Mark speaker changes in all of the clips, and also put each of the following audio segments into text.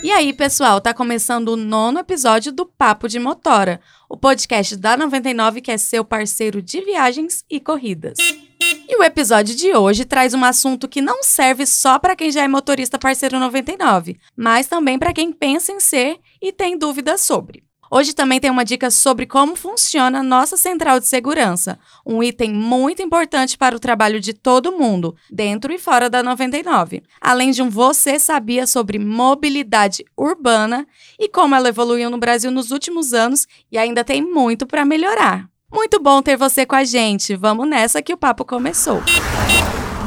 Speaker 1: E aí, pessoal, tá começando o nono episódio do Papo de Motora, o podcast da 99 que é seu parceiro de viagens e corridas. E o episódio de hoje traz um assunto que não serve só para quem já é motorista parceiro 99, mas também para quem pensa em ser e tem dúvidas sobre. Hoje também tem uma dica sobre como funciona nossa central de segurança, um item muito importante para o trabalho de todo mundo, dentro e fora da 99. Além de um você sabia sobre mobilidade urbana e como ela evoluiu no Brasil nos últimos anos e ainda tem muito para melhorar. Muito bom ter você com a gente. Vamos nessa que o papo começou.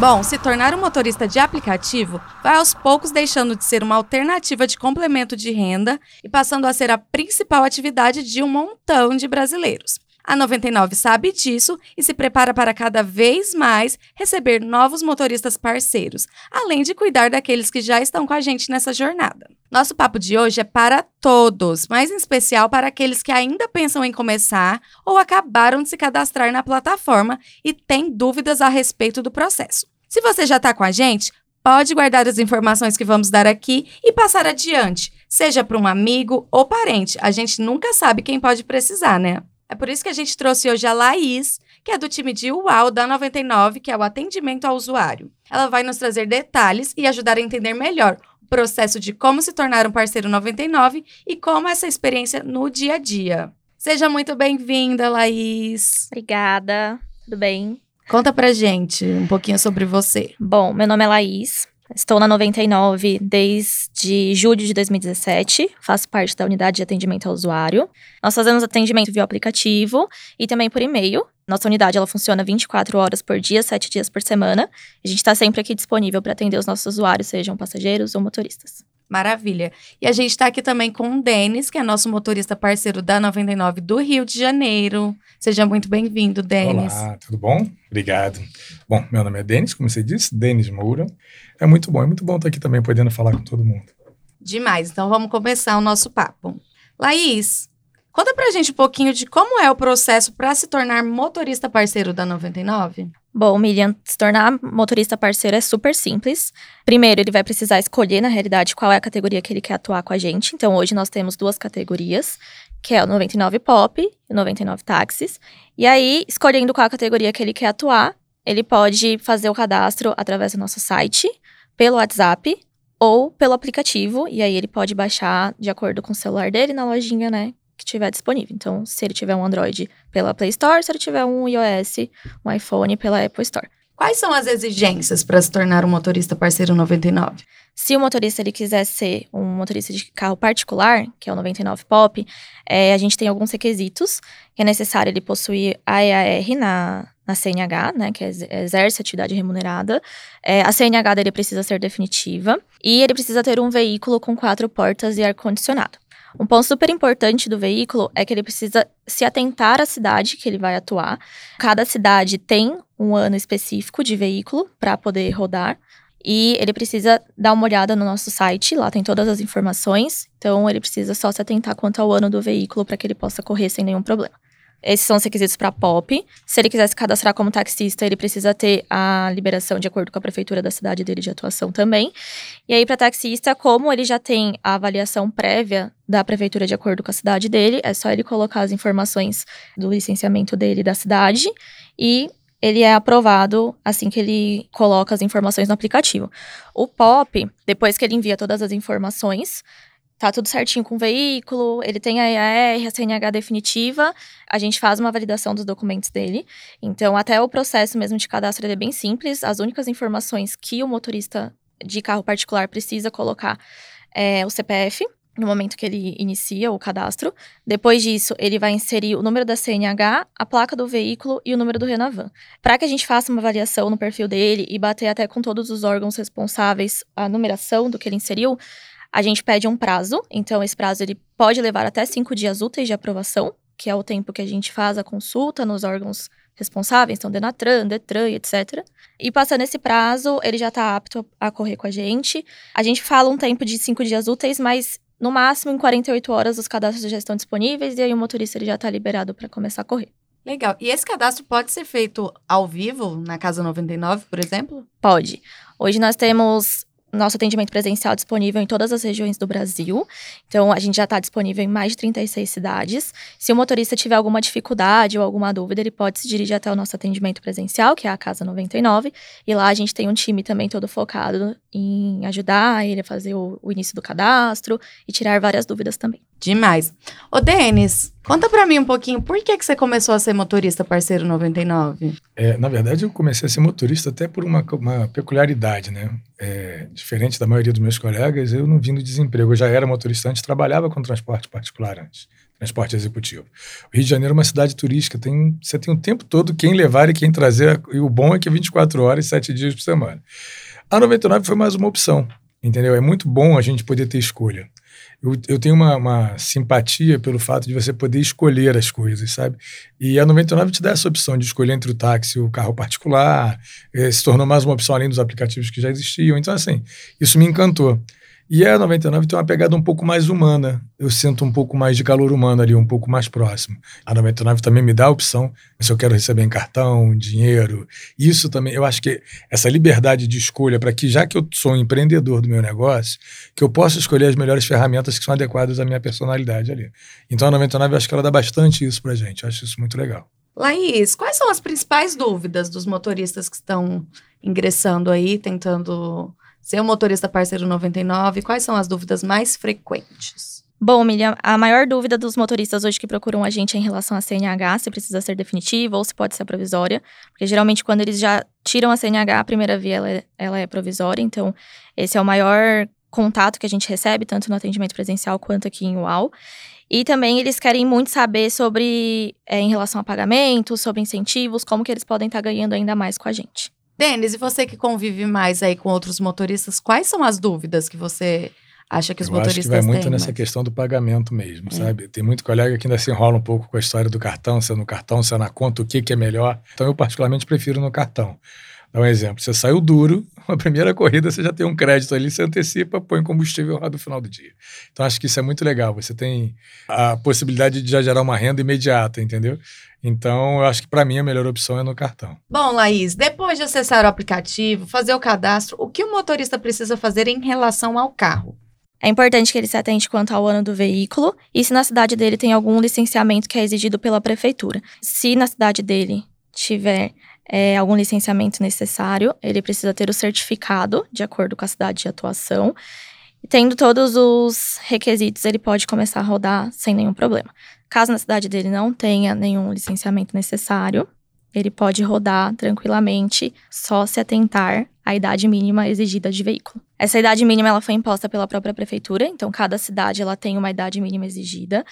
Speaker 1: Bom, se tornar um motorista de aplicativo vai aos poucos deixando de ser uma alternativa de complemento de renda e passando a ser a principal atividade de um montão de brasileiros. A 99 sabe disso e se prepara para cada vez mais receber novos motoristas parceiros, além de cuidar daqueles que já estão com a gente nessa jornada. Nosso papo de hoje é para todos, mas em especial para aqueles que ainda pensam em começar ou acabaram de se cadastrar na plataforma e têm dúvidas a respeito do processo. Se você já está com a gente, pode guardar as informações que vamos dar aqui e passar adiante, seja para um amigo ou parente. A gente nunca sabe quem pode precisar, né? É por isso que a gente trouxe hoje a Laís, que é do time de UAU da 99, que é o atendimento ao usuário. Ela vai nos trazer detalhes e ajudar a entender melhor o processo de como se tornar um parceiro 99 e como essa experiência no dia a dia. Seja muito bem-vinda, Laís.
Speaker 2: Obrigada. Tudo bem?
Speaker 1: Conta pra gente um pouquinho sobre você.
Speaker 2: Bom, meu nome é Laís. Estou na 99 desde julho de 2017. Faço parte da unidade de atendimento ao usuário. Nós fazemos atendimento via aplicativo e também por e-mail. Nossa unidade ela funciona 24 horas por dia, 7 dias por semana. A gente está sempre aqui disponível para atender os nossos usuários, sejam passageiros ou motoristas.
Speaker 1: Maravilha. E a gente está aqui também com o Denis, que é nosso motorista parceiro da 99 do Rio de Janeiro. Seja muito bem-vindo, Denis.
Speaker 3: Olá, tudo bom? Obrigado. Bom, meu nome é Denis, como você disse, Denis Moura. É muito bom, é muito bom estar aqui também podendo falar com todo mundo.
Speaker 1: Demais. Então vamos começar o nosso papo. Laís, conta pra gente um pouquinho de como é o processo para se tornar motorista parceiro da 99.
Speaker 2: Bom, Miriam, se tornar motorista parceiro é super simples. Primeiro, ele vai precisar escolher, na realidade, qual é a categoria que ele quer atuar com a gente. Então, hoje nós temos duas categorias, que é o 99 Pop e o 99 Táxis. E aí, escolhendo qual a categoria que ele quer atuar, ele pode fazer o cadastro através do nosso site, pelo WhatsApp ou pelo aplicativo. E aí, ele pode baixar de acordo com o celular dele na lojinha, né? Que tiver disponível. Então, se ele tiver um Android pela Play Store, se ele tiver um iOS, um iPhone pela Apple Store.
Speaker 1: Quais são as exigências para se tornar um motorista parceiro 99?
Speaker 2: Se o motorista ele quiser ser um motorista de carro particular, que é o 99 Pop, é, a gente tem alguns requisitos. Que é necessário ele possuir a EAR na, na CNH, né, que é exerce atividade remunerada. É, a CNH dele precisa ser definitiva e ele precisa ter um veículo com quatro portas e ar-condicionado. Um ponto super importante do veículo é que ele precisa se atentar à cidade que ele vai atuar. Cada cidade tem um ano específico de veículo para poder rodar. E ele precisa dar uma olhada no nosso site, lá tem todas as informações. Então, ele precisa só se atentar quanto ao ano do veículo para que ele possa correr sem nenhum problema. Esses são os requisitos para POP. Se ele quiser se cadastrar como taxista, ele precisa ter a liberação de acordo com a prefeitura da cidade dele de atuação também. E aí, para taxista, como ele já tem a avaliação prévia da prefeitura de acordo com a cidade dele, é só ele colocar as informações do licenciamento dele da cidade e ele é aprovado assim que ele coloca as informações no aplicativo. O POP, depois que ele envia todas as informações, tá tudo certinho com o veículo, ele tem a EAR, a CNH definitiva, a gente faz uma validação dos documentos dele. Então, até o processo mesmo de cadastro é bem simples. As únicas informações que o motorista de carro particular precisa colocar é o CPF, no momento que ele inicia o cadastro. Depois disso, ele vai inserir o número da CNH, a placa do veículo e o número do Renavan. Para que a gente faça uma avaliação no perfil dele e bater até com todos os órgãos responsáveis a numeração do que ele inseriu, a gente pede um prazo, então esse prazo ele pode levar até cinco dias úteis de aprovação, que é o tempo que a gente faz a consulta nos órgãos responsáveis, então Denatran, Detran, etc. E passando esse prazo, ele já está apto a correr com a gente. A gente fala um tempo de cinco dias úteis, mas no máximo em 48 horas os cadastros já estão disponíveis e aí o motorista ele já está liberado para começar a correr.
Speaker 1: Legal. E esse cadastro pode ser feito ao vivo na Casa 99, por exemplo?
Speaker 2: Pode. Hoje nós temos nosso atendimento presencial disponível em todas as regiões do Brasil. Então, a gente já está disponível em mais de 36 cidades. Se o motorista tiver alguma dificuldade ou alguma dúvida, ele pode se dirigir até o nosso atendimento presencial, que é a Casa 99. E lá a gente tem um time também todo focado em ajudar ele a fazer o, o início do cadastro e tirar várias dúvidas também.
Speaker 1: Demais. Ô, Denis, conta pra mim um pouquinho, por que, que você começou a ser motorista parceiro 99?
Speaker 3: É, na verdade, eu comecei a ser motorista até por uma, uma peculiaridade, né? É, diferente da maioria dos meus colegas, eu não vim do desemprego. Eu já era motorista antes, trabalhava com transporte particular antes, transporte executivo. O Rio de Janeiro é uma cidade turística, tem, você tem o tempo todo quem levar e quem trazer, e o bom é que é 24 horas, 7 dias por semana. A 99 foi mais uma opção, entendeu? É muito bom a gente poder ter escolha eu, eu tenho uma, uma, simpatia pelo fato de você poder escolher as coisas, sabe? E a 99 te dá essa opção de escolher entre o táxi e o carro particular, eh, se tornou mais uma opção além dos aplicativos que já existiam. Então, assim, isso me encantou. E a 99 tem uma pegada um pouco mais humana. Eu sinto um pouco mais de calor humano ali, um pouco mais próximo. A 99 também me dá a opção se eu quero receber em cartão, dinheiro. Isso também, eu acho que essa liberdade de escolha para que, já que eu sou um empreendedor do meu negócio, que eu possa escolher as melhores ferramentas que são adequadas à minha personalidade ali. Então a 99 eu acho que ela dá bastante isso pra gente. Eu acho isso muito legal.
Speaker 1: Laís, quais são as principais dúvidas dos motoristas que estão ingressando aí, tentando Ser um motorista parceiro 99, quais são as dúvidas mais frequentes?
Speaker 2: Bom, Miriam, a maior dúvida dos motoristas hoje que procuram a gente é em relação à CNH, se precisa ser definitiva ou se pode ser provisória. Porque geralmente quando eles já tiram a CNH, a primeira via ela é, ela é provisória. Então, esse é o maior contato que a gente recebe, tanto no atendimento presencial quanto aqui em UAU. E também eles querem muito saber sobre, é, em relação a pagamento, sobre incentivos, como que eles podem estar tá ganhando ainda mais com a gente.
Speaker 1: Denis, e você que convive mais aí com outros motoristas, quais são as dúvidas que você acha que os
Speaker 3: eu
Speaker 1: motoristas
Speaker 3: têm? Acho que vai muito
Speaker 1: têm,
Speaker 3: nessa
Speaker 1: mas...
Speaker 3: questão do pagamento mesmo, é. sabe? Tem muito colega que ainda se enrola um pouco com a história do cartão, se é no cartão, se é na conta, o que, que é melhor. Então eu particularmente prefiro no cartão. Dá um exemplo, você saiu duro, a primeira corrida você já tem um crédito ali, você antecipa, põe combustível lá no final do dia. Então acho que isso é muito legal, você tem a possibilidade de já gerar uma renda imediata, entendeu? Então eu acho que para mim a melhor opção é no cartão.
Speaker 1: Bom, Laís, depois de acessar o aplicativo, fazer o cadastro, o que o motorista precisa fazer em relação ao carro?
Speaker 2: É importante que ele se atente quanto ao ano do veículo e se na cidade dele tem algum licenciamento que é exigido pela prefeitura. Se na cidade dele tiver é, algum licenciamento necessário, ele precisa ter o certificado de acordo com a cidade de atuação. E tendo todos os requisitos, ele pode começar a rodar sem nenhum problema. Caso na cidade dele não tenha nenhum licenciamento necessário, ele pode rodar tranquilamente, só se atentar à idade mínima exigida de veículo. Essa idade mínima ela foi imposta pela própria prefeitura, então cada cidade ela tem uma idade mínima exigida.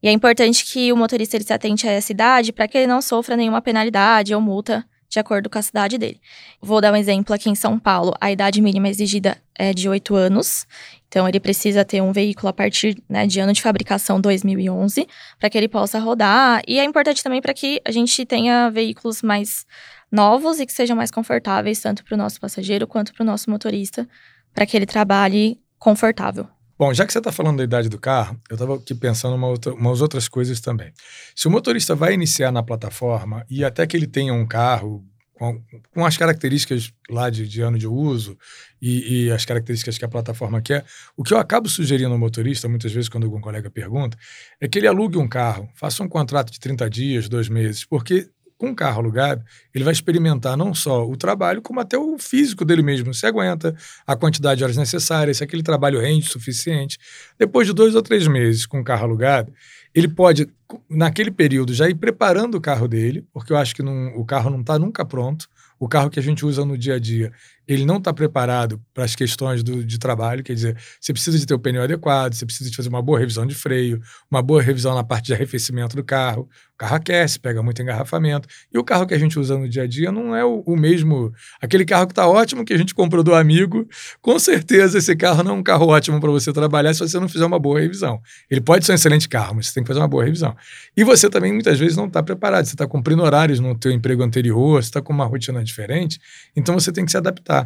Speaker 2: E é importante que o motorista ele se atente a essa idade para que ele não sofra nenhuma penalidade ou multa de acordo com a cidade dele. Vou dar um exemplo aqui em São Paulo. A idade mínima exigida é de 8 anos. Então, ele precisa ter um veículo a partir né, de ano de fabricação 2011 para que ele possa rodar. E é importante também para que a gente tenha veículos mais novos e que sejam mais confortáveis, tanto para o nosso passageiro quanto para o nosso motorista, para que ele trabalhe confortável.
Speaker 3: Bom, já que você está falando da idade do carro, eu estava aqui pensando uma outra, umas outras coisas também. Se o motorista vai iniciar na plataforma e até que ele tenha um carro com, com as características lá de, de ano de uso e, e, as características que a plataforma quer, o que eu acabo sugerindo ao motorista, muitas vezes quando algum colega pergunta, é que ele alugue um carro, faça um contrato de 30 dias, dois meses, porque com carro alugado, ele vai experimentar não só o trabalho, como até o físico dele mesmo. Se aguenta a quantidade de horas necessárias, se aquele trabalho rende o suficiente. Depois de dois ou três meses com o carro alugado, ele pode, naquele período, já ir preparando o carro dele, porque eu acho que não, o carro não está nunca pronto. O carro que a gente usa no dia a dia, ele não está preparado para as questões do, de trabalho, quer dizer, você precisa de ter o pneu adequado, você precisa de fazer uma boa revisão de freio, uma boa revisão na parte de arrefecimento do carro. O carro aquece, pega muito engarrafamento. E o carro que a gente usa no dia a dia não é o, o mesmo. Aquele carro que está ótimo, que a gente comprou do amigo, com certeza esse carro não é um carro ótimo para você trabalhar se você não fizer uma boa revisão. Ele pode ser um excelente carro, mas você tem que fazer uma boa revisão. E você também, muitas vezes, não está preparado. Você está cumprindo horários no teu emprego anterior, você está com uma rotina diferente, então você tem que se adaptar.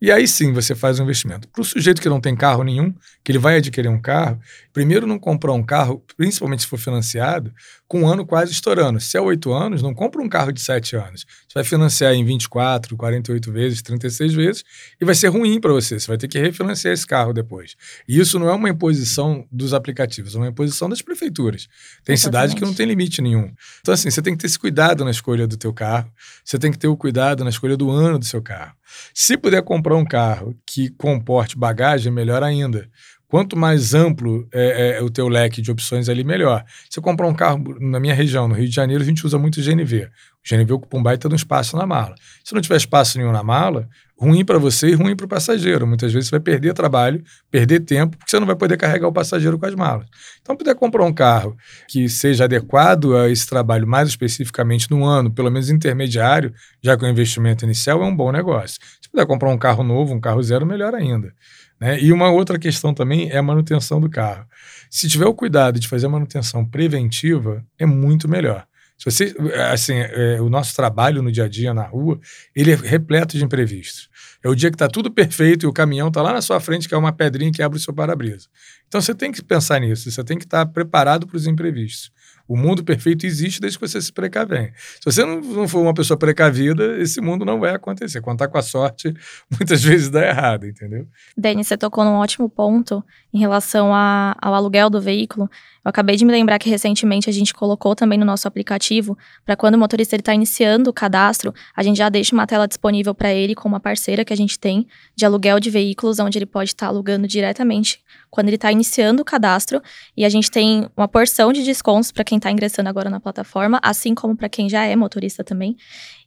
Speaker 3: E aí sim você faz um investimento. Para o sujeito que não tem carro nenhum, que ele vai adquirir um carro, primeiro não comprar um carro, principalmente se for financiado, com um ano quase estourando. Se é oito anos, não compra um carro de sete anos. Você vai financiar em 24, 48 vezes, 36 vezes, e vai ser ruim para você. Você vai ter que refinanciar esse carro depois. E isso não é uma imposição dos aplicativos, é uma imposição das prefeituras. Tem Exatamente. cidade que não tem limite nenhum. Então, assim, você tem que ter esse cuidado na escolha do teu carro, você tem que ter o cuidado na escolha do ano do seu carro. Se puder comprar um carro que comporte bagagem, melhor ainda. Quanto mais amplo é, é, o teu leque de opções ali, melhor. Se comprar um carro na minha região, no Rio de Janeiro, a gente usa muito GNV. O GNV ocupa um baita de um espaço na mala. Se não tiver espaço nenhum na mala, ruim para você e ruim para o passageiro. Muitas vezes você vai perder trabalho, perder tempo, porque você não vai poder carregar o passageiro com as malas. Então, puder comprar um carro que seja adequado a esse trabalho mais especificamente no ano, pelo menos intermediário, já com o investimento inicial, é um bom negócio. Se puder comprar um carro novo, um carro zero, melhor ainda. Né? E uma outra questão também é a manutenção do carro. Se tiver o cuidado de fazer a manutenção preventiva, é muito melhor. Se você, assim, é, o nosso trabalho no dia a dia na rua, ele é repleto de imprevistos. É o dia que está tudo perfeito e o caminhão está lá na sua frente, que é uma pedrinha que abre o seu para-brisa. Então você tem que pensar nisso, você tem que estar tá preparado para os imprevistos. O mundo perfeito existe desde que você se precavenha. Se você não, não for uma pessoa precavida, esse mundo não vai acontecer. Contar com a sorte, muitas vezes dá errado, entendeu?
Speaker 2: Denis, você tocou num ótimo ponto em relação a, ao aluguel do veículo. Eu acabei de me lembrar que recentemente a gente colocou também no nosso aplicativo para quando o motorista está iniciando o cadastro, a gente já deixa uma tela disponível para ele com uma parceira que a gente tem de aluguel de veículos, onde ele pode estar tá alugando diretamente quando ele está iniciando o cadastro. E a gente tem uma porção de descontos para quem está ingressando agora na plataforma, assim como para quem já é motorista também.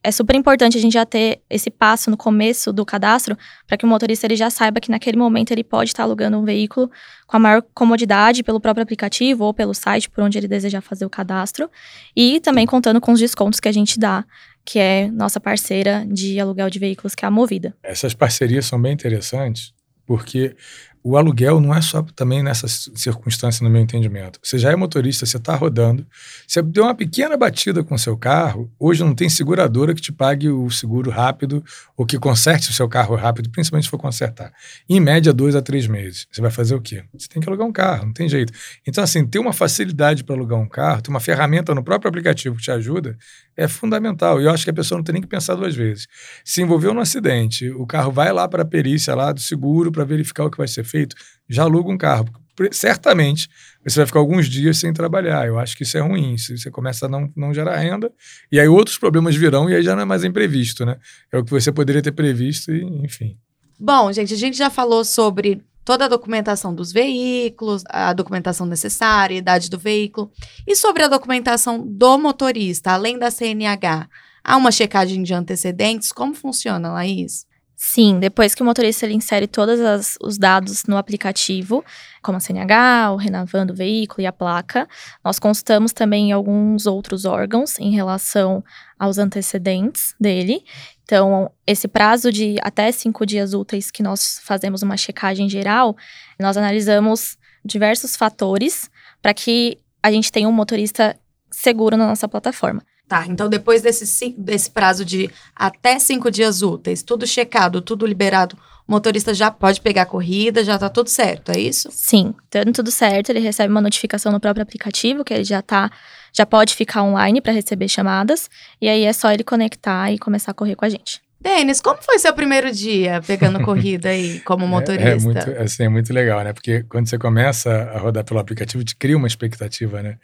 Speaker 2: É super importante a gente já ter esse passo no começo do cadastro para que o motorista ele já saiba que naquele momento ele pode estar tá alugando um veículo com a maior comodidade pelo próprio aplicativo ou pelo site por onde ele deseja fazer o cadastro e também contando com os descontos que a gente dá que é nossa parceira de aluguel de veículos, que é a Movida.
Speaker 3: Essas parcerias são bem interessantes, porque o aluguel não é só também nessa circunstância, no meu entendimento. Você já é motorista, você está rodando, você deu uma pequena batida com o seu carro, hoje não tem seguradora que te pague o seguro rápido ou que conserte o seu carro rápido, principalmente se for consertar. Em média, dois a três meses. Você vai fazer o quê? Você tem que alugar um carro, não tem jeito. Então, assim, ter uma facilidade para alugar um carro, ter uma ferramenta no próprio aplicativo que te ajuda, é fundamental. E eu acho que a pessoa não tem nem que pensar duas vezes. Se envolveu no acidente, o carro vai lá para a perícia lá do seguro para verificar o que vai ser feito, já aluga um carro. Certamente você vai ficar alguns dias sem trabalhar. Eu acho que isso é ruim. Se você começa a não, não gerar renda, e aí outros problemas virão, e aí já não é mais imprevisto, né? É o que você poderia ter previsto, e, enfim.
Speaker 1: Bom, gente, a gente já falou sobre toda a documentação dos veículos, a documentação necessária, a idade do veículo. E sobre a documentação do motorista, além da CNH, há uma checagem de antecedentes? Como funciona, Laís?
Speaker 2: Sim, depois que o motorista ele insere todos os dados no aplicativo, como a CNH, o Renavan do veículo e a placa, nós constamos também alguns outros órgãos em relação aos antecedentes dele. Então, esse prazo de até cinco dias úteis que nós fazemos uma checagem geral, nós analisamos diversos fatores para que a gente tenha um motorista seguro na nossa plataforma.
Speaker 1: Tá, então depois desse, desse prazo de até cinco dias úteis, tudo checado, tudo liberado, o motorista já pode pegar a corrida, já tá tudo certo, é isso?
Speaker 2: Sim, estando tudo certo, ele recebe uma notificação no próprio aplicativo, que ele já tá, já pode ficar online para receber chamadas, e aí é só ele conectar e começar a correr com a gente.
Speaker 1: Denis, como foi seu primeiro dia pegando corrida aí como motorista?
Speaker 3: É, é, muito, assim, é muito legal, né? Porque quando você começa a rodar pelo aplicativo, te cria uma expectativa, né?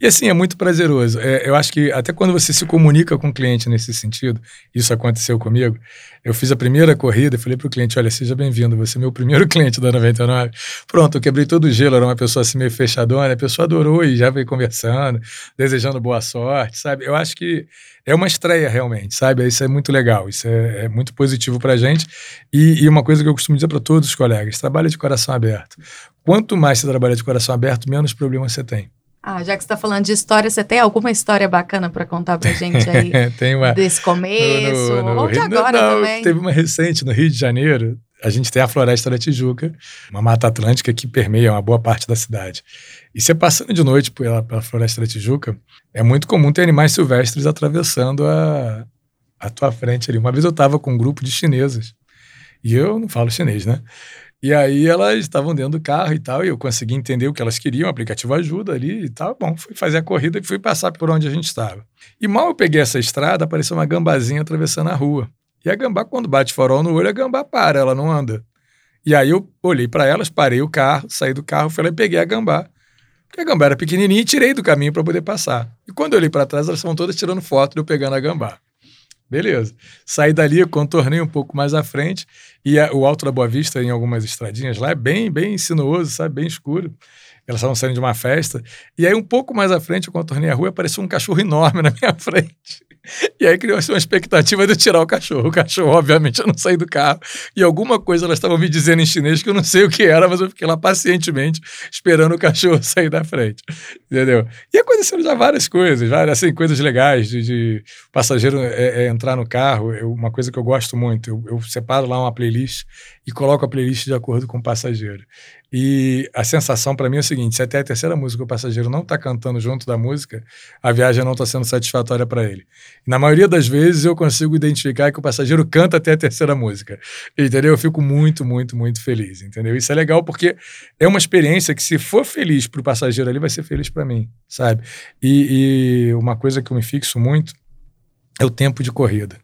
Speaker 3: E assim, é muito prazeroso. É, eu acho que até quando você se comunica com o cliente nesse sentido, isso aconteceu comigo, eu fiz a primeira corrida e falei para o cliente, olha, seja bem-vindo, você é meu primeiro cliente da 99. Pronto, eu quebrei todo o gelo, era uma pessoa assim meio fechadona, a pessoa adorou e já veio conversando, desejando boa sorte, sabe? Eu acho que é uma estreia realmente, sabe? Isso é muito legal, isso é, é muito positivo para a gente. E, e, uma coisa que eu costumo dizer para todos os colegas: trabalha de coração aberto. Quanto mais você trabalha de coração aberto, menos problemas você tem.
Speaker 1: Ah, já que você está falando de história, você tem alguma história bacana para contar para gente aí?
Speaker 3: tem uma.
Speaker 1: Desse começo, no, no, ou de agora
Speaker 3: não,
Speaker 1: também?
Speaker 3: Teve uma recente no Rio de Janeiro. A gente tem a Floresta da Tijuca, uma mata atlântica que permeia uma boa parte da cidade. E você passando de noite pela, pela Floresta da Tijuca, é muito comum ter animais silvestres atravessando a, a tua frente ali. Uma vez eu estava com um grupo de chinesas E eu não falo chinês, né? E aí elas estavam dentro do carro e tal, e eu consegui entender o que elas queriam, o aplicativo ajuda ali e tal. Bom, fui fazer a corrida e fui passar por onde a gente estava. E mal eu peguei essa estrada, apareceu uma gambazinha atravessando a rua. E a gambá, quando bate farol no olho, a gambá para, ela não anda. E aí eu olhei para elas, parei o carro, saí do carro, fui lá e peguei a gambá. Porque a gambá era pequenininha e tirei do caminho para poder passar. E quando eu olhei para trás, elas estavam todas tirando foto de eu pegando a gambá. Beleza. Saí dali, contornei um pouco mais à frente. E a, o Alto da Boa Vista, em algumas estradinhas lá, é bem, bem sinuoso, sabe? Bem escuro. Elas estavam saindo de uma festa. E aí, um pouco mais à frente, eu contornei a rua e apareceu um cachorro enorme na minha frente. E aí criou-se uma expectativa de eu tirar o cachorro. O cachorro, obviamente, eu não saí do carro. E alguma coisa elas estavam me dizendo em chinês que eu não sei o que era, mas eu fiquei lá pacientemente esperando o cachorro sair da frente. Entendeu? E aconteceram já várias coisas, várias assim, coisas legais de, de passageiro é, é entrar no carro. Eu, uma coisa que eu gosto muito, eu, eu separo lá uma playlist e coloco a playlist de acordo com o passageiro. E a sensação para mim é o seguinte: se até a terceira música o passageiro não está cantando junto da música, a viagem não está sendo satisfatória para ele. Na maioria das vezes eu consigo identificar que o passageiro canta até a terceira música. Entendeu? Eu fico muito, muito, muito feliz. Entendeu? Isso é legal porque é uma experiência que, se for feliz para o passageiro ali, vai ser feliz para mim, sabe? E, e uma coisa que eu me fixo muito é o tempo de corrida.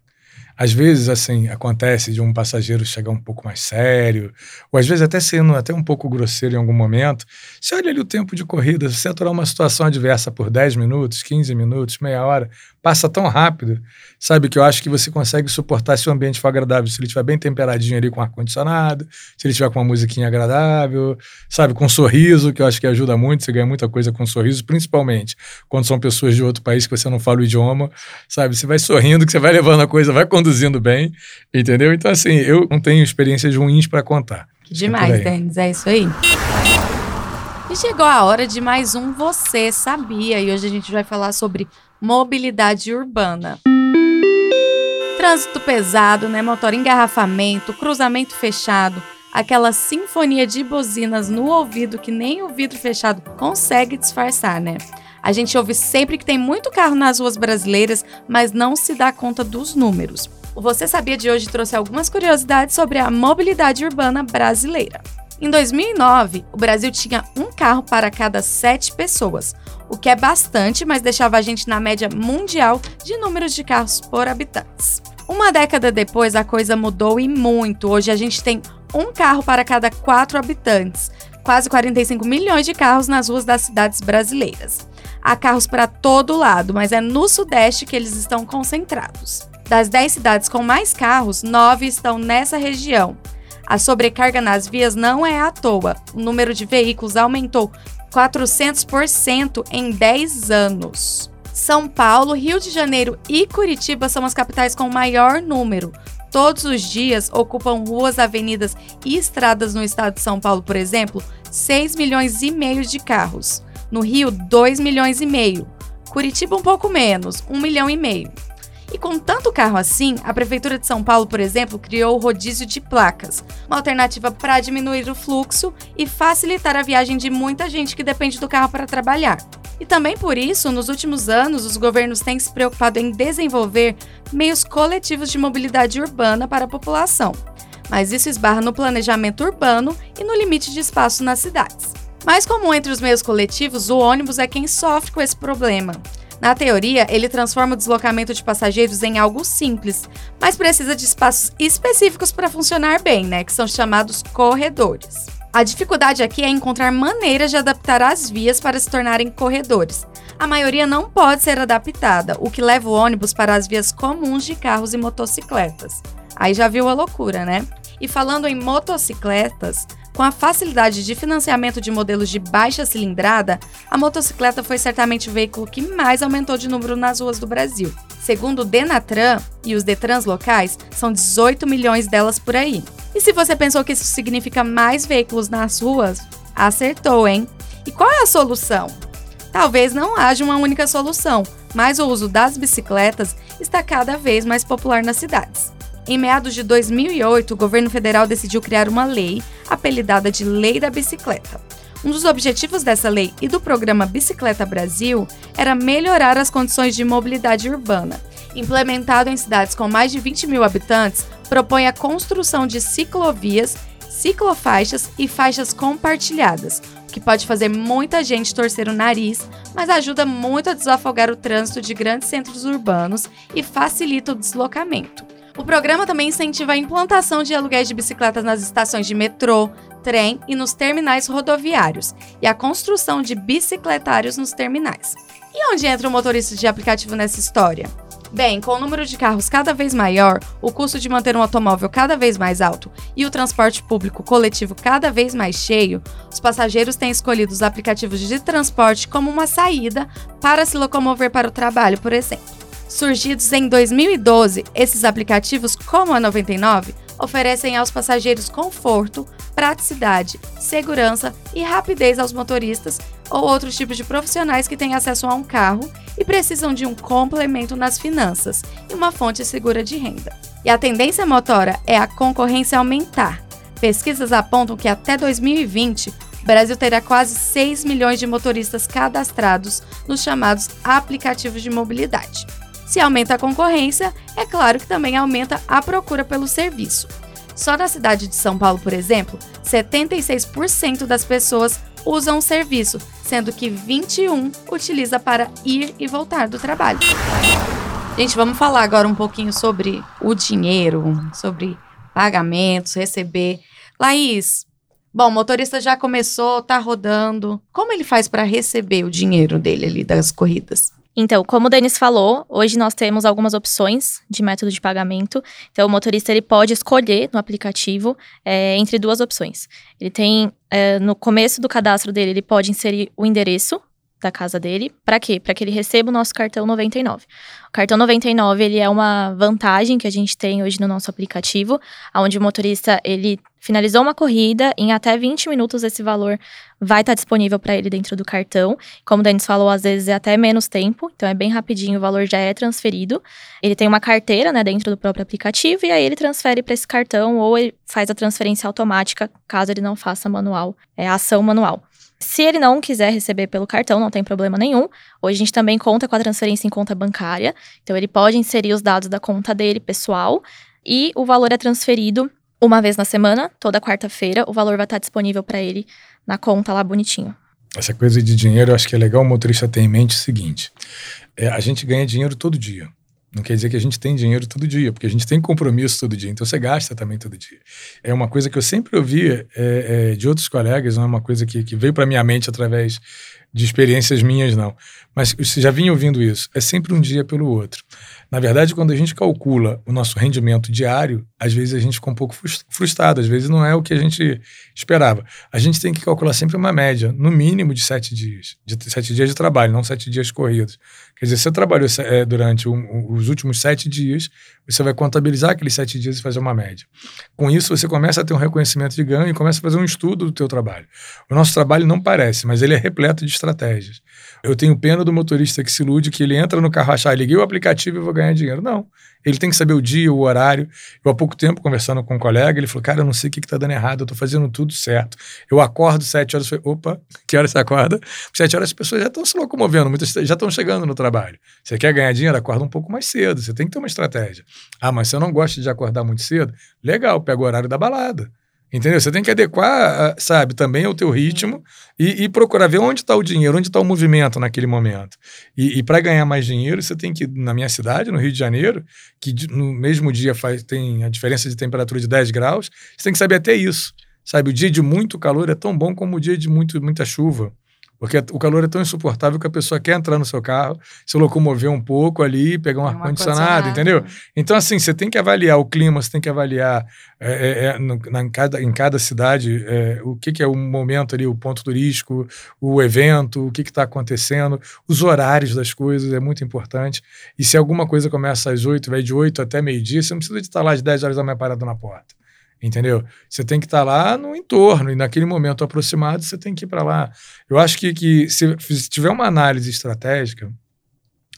Speaker 3: Às vezes, assim, acontece de um passageiro chegar um pouco mais sério, ou às vezes até sendo até um pouco grosseiro em algum momento. Você olha ali o tempo de corrida, se você aturar uma situação adversa por 10 minutos, 15 minutos, meia hora, passa tão rápido, sabe, que eu acho que você consegue suportar se o ambiente for agradável, se ele estiver bem temperadinho ali com ar-condicionado, se ele estiver com uma musiquinha agradável, sabe, com um sorriso, que eu acho que ajuda muito, você ganha muita coisa com um sorriso, principalmente quando são pessoas de outro país que você não fala o idioma, sabe, você vai sorrindo, que você vai levando a coisa, vai conduzindo bem, entendeu? Então, assim, eu não tenho experiências ruins para contar.
Speaker 1: Demais, é Denis, é isso aí. E chegou a hora de mais um Você Sabia, e hoje a gente vai falar sobre mobilidade urbana. Trânsito pesado, né? Motor engarrafamento, cruzamento fechado, aquela sinfonia de buzinas no ouvido que nem o vidro fechado consegue disfarçar, né? A gente ouve sempre que tem muito carro nas ruas brasileiras, mas não se dá conta dos números. O Você Sabia de hoje trouxe algumas curiosidades sobre a mobilidade urbana brasileira. Em 2009, o Brasil tinha um carro para cada sete pessoas, o que é bastante, mas deixava a gente na média mundial de números de carros por habitantes. Uma década depois, a coisa mudou e muito. Hoje a gente tem um carro para cada quatro habitantes, quase 45 milhões de carros nas ruas das cidades brasileiras. Há carros para todo lado, mas é no Sudeste que eles estão concentrados. Das 10 cidades com mais carros, 9 estão nessa região. A sobrecarga nas vias não é à toa. O número de veículos aumentou 400% em 10 anos. São Paulo, Rio de Janeiro e Curitiba são as capitais com maior número. Todos os dias ocupam ruas, avenidas e estradas no estado de São Paulo, por exemplo, 6 milhões e meio de carros. No Rio, 2 milhões e meio. Curitiba um pouco menos, 1 milhão e meio. E com tanto carro assim, a Prefeitura de São Paulo, por exemplo, criou o rodízio de placas, uma alternativa para diminuir o fluxo e facilitar a viagem de muita gente que depende do carro para trabalhar. E também por isso, nos últimos anos, os governos têm se preocupado em desenvolver meios coletivos de mobilidade urbana para a população. Mas isso esbarra no planejamento urbano e no limite de espaço nas cidades. Mais comum entre os meios coletivos, o ônibus é quem sofre com esse problema. Na teoria, ele transforma o deslocamento de passageiros em algo simples, mas precisa de espaços específicos para funcionar bem, né, que são chamados corredores. A dificuldade aqui é encontrar maneiras de adaptar as vias para se tornarem corredores. A maioria não pode ser adaptada, o que leva o ônibus para as vias comuns de carros e motocicletas. Aí já viu a loucura, né? E falando em motocicletas, com a facilidade de financiamento de modelos de baixa cilindrada, a motocicleta foi certamente o veículo que mais aumentou de número nas ruas do Brasil. Segundo o Denatran e os Detrans locais, são 18 milhões delas por aí. E se você pensou que isso significa mais veículos nas ruas, acertou, hein? E qual é a solução? Talvez não haja uma única solução, mas o uso das bicicletas está cada vez mais popular nas cidades. Em meados de 2008, o governo federal decidiu criar uma lei apelidada de Lei da Bicicleta. Um dos objetivos dessa lei e do programa Bicicleta Brasil era melhorar as condições de mobilidade urbana. Implementado em cidades com mais de 20 mil habitantes, propõe a construção de ciclovias, ciclofaixas e faixas compartilhadas, o que pode fazer muita gente torcer o nariz, mas ajuda muito a desafogar o trânsito de grandes centros urbanos e facilita o deslocamento. O programa também incentiva a implantação de aluguéis de bicicletas nas estações de metrô, trem e nos terminais rodoviários, e a construção de bicicletários nos terminais. E onde entra o motorista de aplicativo nessa história? Bem, com o número de carros cada vez maior, o custo de manter um automóvel cada vez mais alto e o transporte público coletivo cada vez mais cheio, os passageiros têm escolhido os aplicativos de transporte como uma saída para se locomover para o trabalho, por exemplo. Surgidos em 2012, esses aplicativos, como a 99, oferecem aos passageiros conforto, praticidade, segurança e rapidez aos motoristas ou outros tipos de profissionais que têm acesso a um carro e precisam de um complemento nas finanças e uma fonte segura de renda. E a tendência motora é a concorrência aumentar. Pesquisas apontam que até 2020 o Brasil terá quase 6 milhões de motoristas cadastrados nos chamados aplicativos de mobilidade. Se aumenta a concorrência, é claro que também aumenta a procura pelo serviço. Só na cidade de São Paulo, por exemplo, 76% das pessoas usam o serviço, sendo que 21 utiliza para ir e voltar do trabalho. Gente, vamos falar agora um pouquinho sobre o dinheiro, sobre pagamentos, receber. Laís, bom, o motorista já começou, tá rodando. Como ele faz para receber o dinheiro dele ali das corridas?
Speaker 2: Então, como o Denis falou, hoje nós temos algumas opções de método de pagamento. Então, o motorista ele pode escolher no aplicativo é, entre duas opções. Ele tem, é, no começo do cadastro dele, ele pode inserir o endereço da casa dele. Para quê? Para que ele receba o nosso cartão 99. O cartão 99, ele é uma vantagem que a gente tem hoje no nosso aplicativo, onde o motorista, ele finalizou uma corrida, em até 20 minutos esse valor vai estar tá disponível para ele dentro do cartão. Como o Denis falou, às vezes é até menos tempo, então é bem rapidinho, o valor já é transferido. Ele tem uma carteira, né, dentro do próprio aplicativo e aí ele transfere para esse cartão ou ele faz a transferência automática, caso ele não faça manual, é a ação manual. Se ele não quiser receber pelo cartão, não tem problema nenhum. Hoje a gente também conta com a transferência em conta bancária. Então ele pode inserir os dados da conta dele pessoal e o valor é transferido uma vez na semana, toda quarta-feira. O valor vai estar disponível para ele na conta lá bonitinho.
Speaker 3: Essa coisa de dinheiro, eu acho que é legal o motorista ter em mente o seguinte: é, a gente ganha dinheiro todo dia. Não quer dizer que a gente tem dinheiro todo dia, porque a gente tem compromisso todo dia, então você gasta também todo dia. É uma coisa que eu sempre ouvi é, é, de outros colegas, não é uma coisa que, que veio para minha mente através de experiências minhas, não. Mas você já vinha ouvindo isso. É sempre um dia pelo outro. Na verdade, quando a gente calcula o nosso rendimento diário, às vezes a gente fica um pouco frustrado, às vezes não é o que a gente esperava. A gente tem que calcular sempre uma média, no mínimo de sete dias, de sete dias de trabalho, não sete dias corridos. Quer dizer, você trabalhou é, durante um, os últimos sete dias, você vai contabilizar aqueles sete dias e fazer uma média. Com isso, você começa a ter um reconhecimento de ganho e começa a fazer um estudo do teu trabalho. O nosso trabalho não parece, mas ele é repleto de estratégias. Eu tenho pena do motorista que se ilude que ele entra no carro achar, liguei o aplicativo e vou ganhar dinheiro. Não. Ele tem que saber o dia, o horário. Eu, há pouco tempo, conversando com um colega, ele falou: Cara, eu não sei o que está dando errado, eu estou fazendo tudo certo. Eu acordo sete horas, falei, opa, que hora você acorda? Sete horas as pessoas já estão se locomovendo, muitas já estão chegando no trabalho. Você quer ganhar dinheiro, acorda um pouco mais cedo. Você tem que ter uma estratégia. Ah, mas se eu não gosto de acordar muito cedo, legal, pega o horário da balada. Entendeu? Você tem que adequar, sabe, também ao teu ritmo e, e procurar ver onde está o dinheiro, onde está o movimento naquele momento. E, e para ganhar mais dinheiro, você tem que, na minha cidade, no Rio de Janeiro, que no mesmo dia faz, tem a diferença de temperatura de 10 graus, você tem que saber até isso. Sabe, o dia de muito calor é tão bom como o dia de muito, muita chuva. Porque o calor é tão insuportável que a pessoa quer entrar no seu carro, se locomover um pouco ali, pegar um ar-condicionado, entendeu? Então, assim, você tem que avaliar o clima, você tem que avaliar é, é, é, no, na, em, cada, em cada cidade é, o que, que, é o momento ali, o ponto turístico, o evento, o que está acontecendo, os horários das coisas, é muito importante. E se alguma coisa começa às 8, vai de 8 até meio-dia, você não precisa de estar lá às 10 horas da manhã parado na porta entendeu? Você tem que estar tá lá no entorno e naquele momento aproximado você tem que ir para lá. Eu acho que, que se, se tiver uma análise estratégica,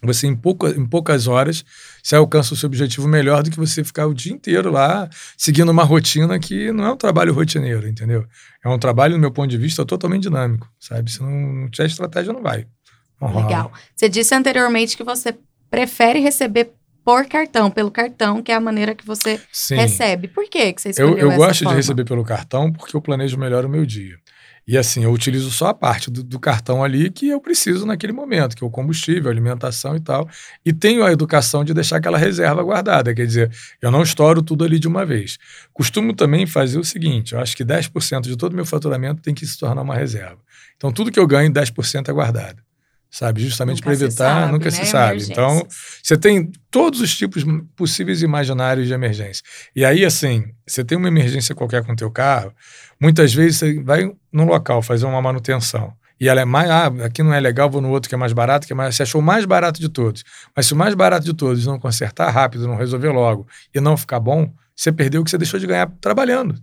Speaker 3: você em, pouco, em poucas horas você alcança o seu objetivo melhor do que você ficar o dia inteiro lá seguindo uma rotina que não é um trabalho rotineiro, entendeu? É um trabalho, do meu ponto de vista, totalmente dinâmico, sabe? Se não, não tiver estratégia, não vai.
Speaker 1: Legal. Você disse anteriormente que você prefere receber por cartão, pelo cartão, que é a maneira que você
Speaker 3: Sim.
Speaker 1: recebe. Por que, que você
Speaker 3: Eu,
Speaker 1: escolheu
Speaker 3: eu
Speaker 1: essa
Speaker 3: gosto
Speaker 1: forma?
Speaker 3: de receber pelo cartão porque eu planejo melhor o meu dia. E assim, eu utilizo só a parte do, do cartão ali que eu preciso naquele momento, que é o combustível, a alimentação e tal. E tenho a educação de deixar aquela reserva guardada, quer dizer, eu não estouro tudo ali de uma vez. Costumo também fazer o seguinte: eu acho que 10% de todo o meu faturamento tem que se tornar uma reserva. Então, tudo que eu ganho, 10% é guardado. Sabe? Justamente para evitar,
Speaker 1: sabe,
Speaker 3: nunca
Speaker 1: né?
Speaker 3: se sabe. Então,
Speaker 1: Emergências.
Speaker 3: você tem todos os tipos possíveis e imaginários de emergência. E aí, assim, você tem uma emergência qualquer com o teu carro, muitas vezes você vai num local fazer uma manutenção. E ela é mais, ah, aqui não é legal, vou no outro que é mais barato, que é mais, você achou o mais barato de todos. Mas se o mais barato de todos não consertar rápido, não resolver logo e não ficar bom, você perdeu o que você deixou de ganhar trabalhando.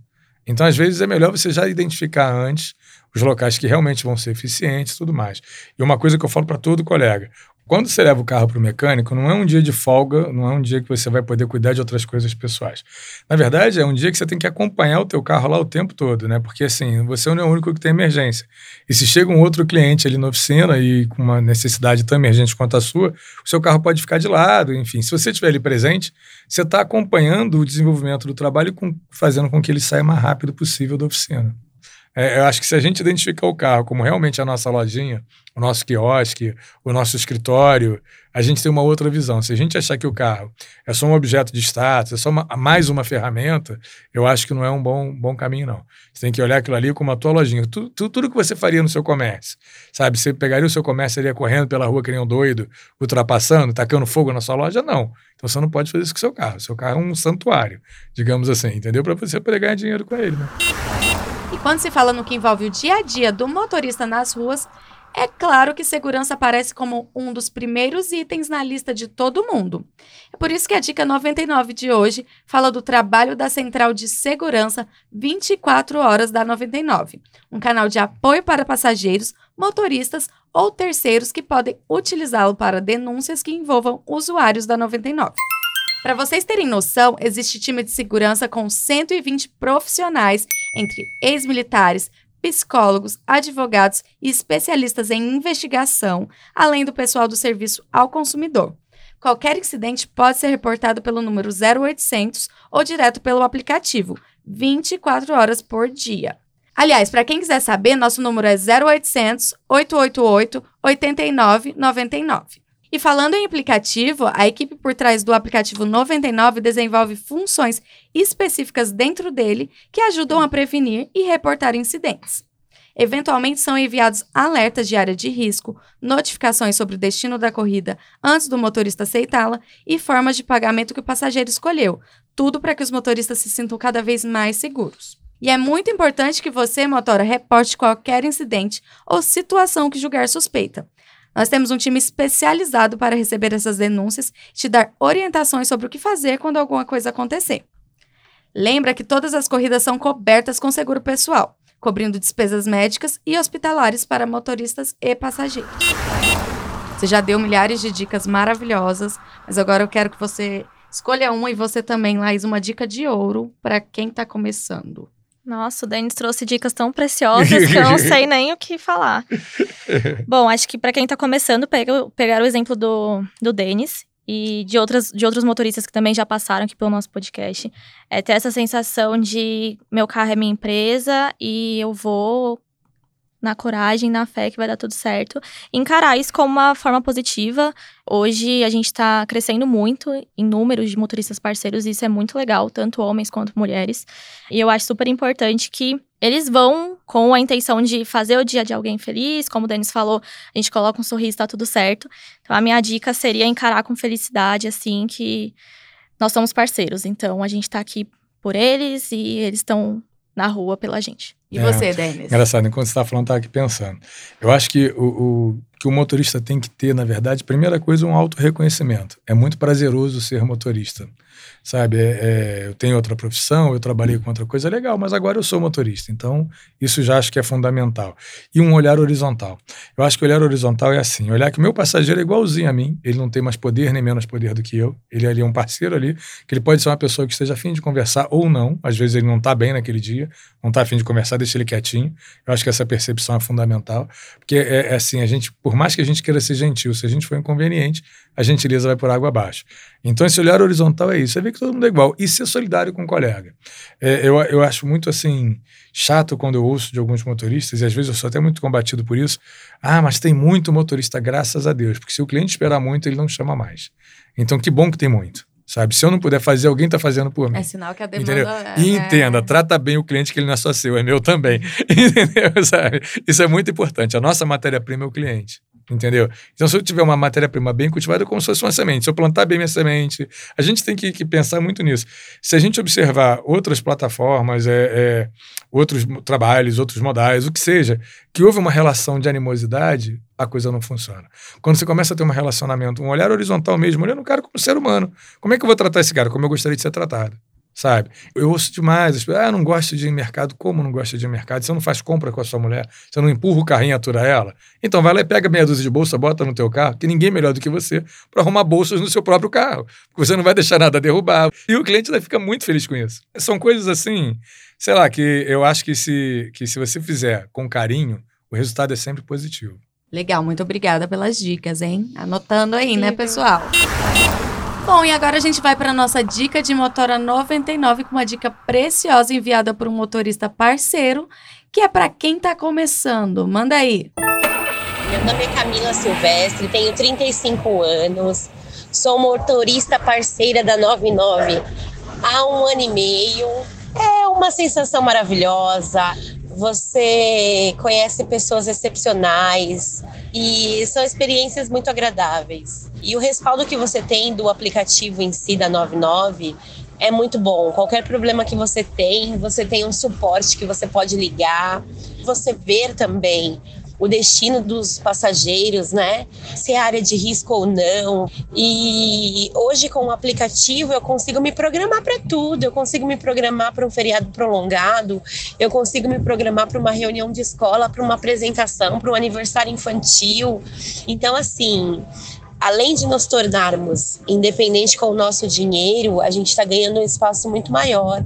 Speaker 3: Então, às vezes, é melhor você já identificar antes os locais que realmente vão ser eficientes e tudo mais. E uma coisa que eu falo para todo colega: quando você leva o carro para o mecânico, não é um dia de folga, não é um dia que você vai poder cuidar de outras coisas pessoais. Na verdade, é um dia que você tem que acompanhar o teu carro lá o tempo todo, né? Porque assim, você não é o único que tem emergência. E se chega um outro cliente ali na oficina e com uma necessidade tão emergente quanto a sua, o seu carro pode ficar de lado, enfim. Se você estiver ali presente, você está acompanhando o desenvolvimento do trabalho e com- fazendo com que ele saia o mais rápido possível da oficina. É, eu acho que se a gente identificar o carro como realmente a nossa lojinha, o nosso quiosque, o nosso escritório, a gente tem uma outra visão. Se a gente achar que o carro é só um objeto de status, é só uma- mais uma ferramenta, eu acho que não é um bom, bom caminho, não. Você tem que olhar aquilo ali como a tua lojinha. Tu- tu- tudo que você faria no seu comércio, sabe? Você pegaria o seu comércio e iria correndo pela rua que nem um doido, ultrapassando, tacando fogo na sua loja? Não. Então você não pode fazer isso com o seu carro. O seu carro é um santuário, digamos assim, entendeu? Para você poder ganhar dinheiro com ele, né?
Speaker 1: E quando se fala no que envolve o dia a dia do motorista nas ruas, é claro que segurança aparece como um dos primeiros itens na lista de todo mundo. É por isso que a dica 99 de hoje fala do trabalho da Central de Segurança 24 horas da 99, um canal de apoio para passageiros, motoristas ou terceiros que podem utilizá-lo para denúncias que envolvam usuários da 99. Para vocês terem noção, existe time de segurança com 120 profissionais entre ex-militares, psicólogos, advogados e especialistas em investigação, além do pessoal do serviço ao consumidor. Qualquer incidente pode ser reportado pelo número 0800 ou direto pelo aplicativo, 24 horas por dia. Aliás, para quem quiser saber, nosso número é 0800 888 8999. E falando em aplicativo, a equipe por trás do aplicativo 99 desenvolve funções específicas dentro dele que ajudam a prevenir e reportar incidentes. Eventualmente são enviados alertas de área de risco, notificações sobre o destino da corrida antes do motorista aceitá-la e formas de pagamento que o passageiro escolheu, tudo para que os motoristas se sintam cada vez mais seguros. E é muito importante que você, motora, reporte qualquer incidente ou situação que julgar suspeita. Nós temos um time especializado para receber essas denúncias e te dar orientações sobre o que fazer quando alguma coisa acontecer. Lembra que todas as corridas são cobertas com seguro pessoal, cobrindo despesas médicas e hospitalares para motoristas e passageiros. Você já deu milhares de dicas maravilhosas, mas agora eu quero que você escolha uma e você também, Laís, uma dica de ouro para quem está começando.
Speaker 2: Nossa, o Denis trouxe dicas tão preciosas que eu não sei nem o que falar. Bom, acho que para quem tá começando, pega, pegar o exemplo do, do Denis e de, outras, de outros motoristas que também já passaram aqui pelo nosso podcast. É ter essa sensação de meu carro é minha empresa e eu vou na coragem, na fé que vai dar tudo certo. Encarar isso como uma forma positiva. Hoje a gente está crescendo muito em números de motoristas parceiros e isso é muito legal, tanto homens quanto mulheres. E eu acho super importante que eles vão com a intenção de fazer o dia de alguém feliz, como o Denis falou, a gente coloca um sorriso, tá tudo certo. Então a minha dica seria encarar com felicidade, assim, que nós somos parceiros. Então a gente tá aqui por eles e eles estão na rua pela gente.
Speaker 1: E
Speaker 3: É.
Speaker 1: você, Denis?
Speaker 3: Engraçado, enquanto você estava falando, estava aqui pensando. Eu acho que o, o que o motorista tem que ter, na verdade, primeira coisa, um auto-reconhecimento. É muito prazeroso ser motorista. Sabe, é- é, eu tenho outra profissão, eu trabalhei com outra coisa, legal, mas agora eu sou motorista. Então, isso já acho que é fundamental. E um olhar horizontal. Eu acho que o olhar horizontal é assim: olhar que o meu passageiro é igualzinho a mim, ele não tem mais poder nem menos poder do que eu. Ele ali é um parceiro ali, que ele pode ser uma pessoa que esteja afim de conversar ou não. Às vezes ele não está bem naquele dia, não está afim de conversar, deixa ele quietinho. Eu acho que essa percepção é fundamental, porque é, é assim: a gente Por mais que a gente queira ser gentil, se a gente for inconveniente, a gentileza vai por água abaixo. Então, esse olhar horizontal é isso, é ver que todo mundo é igual e ser solidário com o colega. É, eu, eu acho muito assim chato quando eu ouço de alguns motoristas, e às vezes eu sou até muito combatido por isso. Ah, mas tem muito motorista, graças a Deus, porque se o cliente esperar muito, ele não chama mais. Então, que bom que tem muito. Sabe? Se eu não puder fazer, alguém está fazendo por mim.
Speaker 1: É sinal que a demanda
Speaker 3: Entendeu?
Speaker 1: é.
Speaker 3: E entenda, trata bem o cliente que ele não é só seu, é meu também. Entendeu? Sabe? Isso é muito importante. A nossa matéria-prima é o cliente. Entendeu? Então, se eu tiver uma matéria-prima bem cultivada, é como se fosse uma semente. Se eu plantar bem minha semente, a gente tem que, que pensar muito nisso. Se a gente observar outras plataformas, é, é, outros trabalhos, outros modais, o que seja, que houve uma relação de animosidade, a coisa não funciona. Quando você começa a ter um relacionamento, um olhar horizontal mesmo, olhando o cara como ser humano, como é que eu vou tratar esse cara? Como eu gostaria de ser tratado? Sabe? Eu ouço demais, as pessoas, ah, não gosto de ir em mercado. Como não gosta de ir em mercado? Você não faz compra com a sua mulher? Você não empurra o carrinho e atura ela? Então vai lá e pega meia dúzia de bolsa, bota no teu carro, que ninguém é melhor do que você para arrumar bolsas no seu próprio carro. Porque você não vai deixar nada derrubar. E o cliente ainda fica muito feliz com isso. São coisas assim, sei lá, que eu acho que se, que se você fizer com carinho, o resultado é sempre positivo.
Speaker 1: Legal, muito obrigada pelas dicas, hein? Anotando aí, né, pessoal? Bom, e agora a gente vai para nossa dica de motora 99 com uma dica preciosa enviada por um motorista parceiro, que é para quem tá começando. Manda aí.
Speaker 4: Meu nome é Camila Silvestre, tenho 35 anos, sou motorista parceira da 99 há um ano e meio. É uma sensação maravilhosa. Você conhece pessoas excepcionais e são experiências muito agradáveis. E o respaldo que você tem do aplicativo em si da 99 é muito bom. Qualquer problema que você tem, você tem um suporte que você pode ligar. Você ver também o destino dos passageiros, né? Se é área de risco ou não. E hoje com o aplicativo eu consigo me programar para tudo. Eu consigo me programar para um feriado prolongado, eu consigo me programar para uma reunião de escola, para uma apresentação, para um aniversário infantil. Então assim, além de nos tornarmos independentes com o nosso dinheiro, a gente está ganhando um espaço muito maior.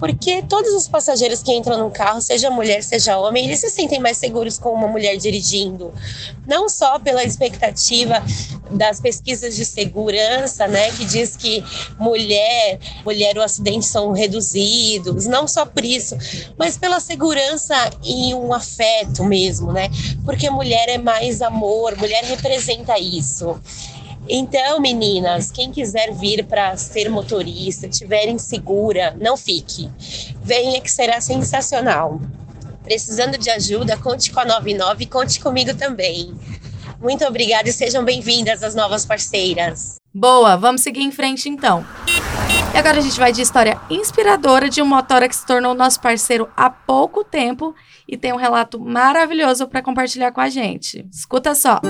Speaker 4: Porque todos os passageiros que entram no carro, seja mulher, seja homem, eles se sentem mais seguros com uma mulher dirigindo. Não só pela expectativa das pesquisas de segurança, né, que diz que mulher, mulher os acidentes são reduzidos, não só por isso, mas pela segurança e um afeto mesmo, né? Porque mulher é mais amor, mulher representa isso. Então, meninas, quem quiser vir para ser motorista, tiver insegura, não fique. Venha que será sensacional. Precisando de ajuda, conte com a 99 e conte comigo também. Muito obrigada e sejam bem-vindas as novas parceiras.
Speaker 1: Boa, vamos seguir em frente então. E agora a gente vai de história inspiradora de um motora que se tornou nosso parceiro há pouco tempo e tem um relato maravilhoso para compartilhar com a gente. Escuta só.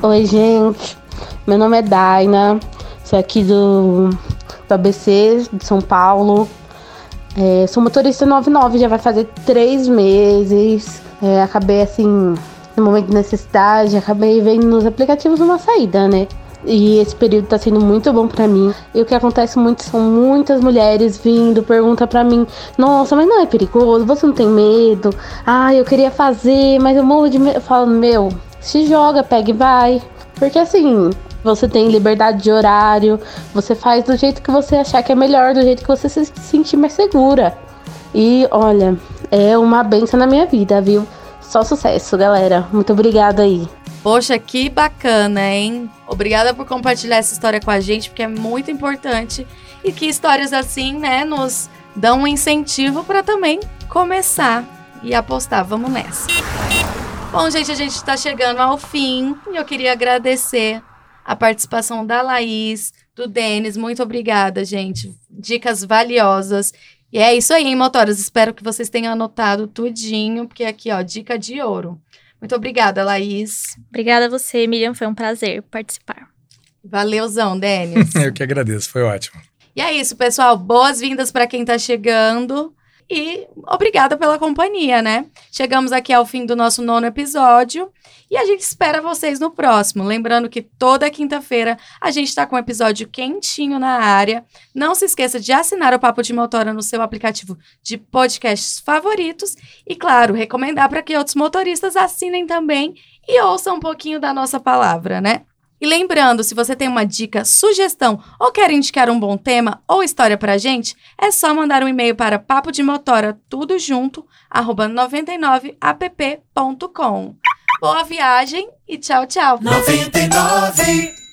Speaker 5: Oi, gente. Meu nome é Daina. Sou aqui do, do ABC de São Paulo. É, sou motorista 99, já vai fazer três meses. É, acabei assim, no momento de necessidade, acabei vendo nos aplicativos uma saída, né? E esse período tá sendo muito bom pra mim. E o que acontece muito são muitas mulheres vindo, pergunta pra mim: Nossa, mas não é perigoso? Você não tem medo? Ah, eu queria fazer, mas eu morro de medo. Eu falo: Meu, se joga, pega e vai. Porque assim, você tem liberdade de horário, você faz do jeito que você achar que é melhor, do jeito que você se sentir mais segura. E olha, é uma benção na minha vida, viu? Só sucesso, galera. Muito obrigada aí.
Speaker 1: Poxa, que bacana, hein? Obrigada por compartilhar essa história com a gente, porque é muito importante e que histórias assim, né, nos dão um incentivo para também começar e apostar. Vamos nessa. Bom, gente, a gente está chegando ao fim e eu queria agradecer a participação da Laís, do Denis. Muito obrigada, gente. Dicas valiosas. E é isso aí, hein, motoras? Espero que vocês tenham anotado tudinho, porque aqui, ó, dica de ouro. Muito obrigada, Laís.
Speaker 2: Obrigada a você, Miriam. Foi um prazer participar.
Speaker 1: Valeuzão, Denis.
Speaker 3: Eu que agradeço, foi ótimo.
Speaker 1: e é isso, pessoal. Boas-vindas para quem tá chegando. E obrigada pela companhia, né? Chegamos aqui ao fim do nosso nono episódio e a gente espera vocês no próximo. Lembrando que toda quinta-feira a gente está com um episódio quentinho na área. Não se esqueça de assinar o Papo de Motora no seu aplicativo de podcasts favoritos e, claro, recomendar para que outros motoristas assinem também e ouçam um pouquinho da nossa palavra, né? E lembrando, se você tem uma dica, sugestão ou quer indicar um bom tema ou história pra gente, é só mandar um e-mail para papo de motora tudo junto, arroba 99app.com. Boa viagem e tchau, tchau.
Speaker 6: 99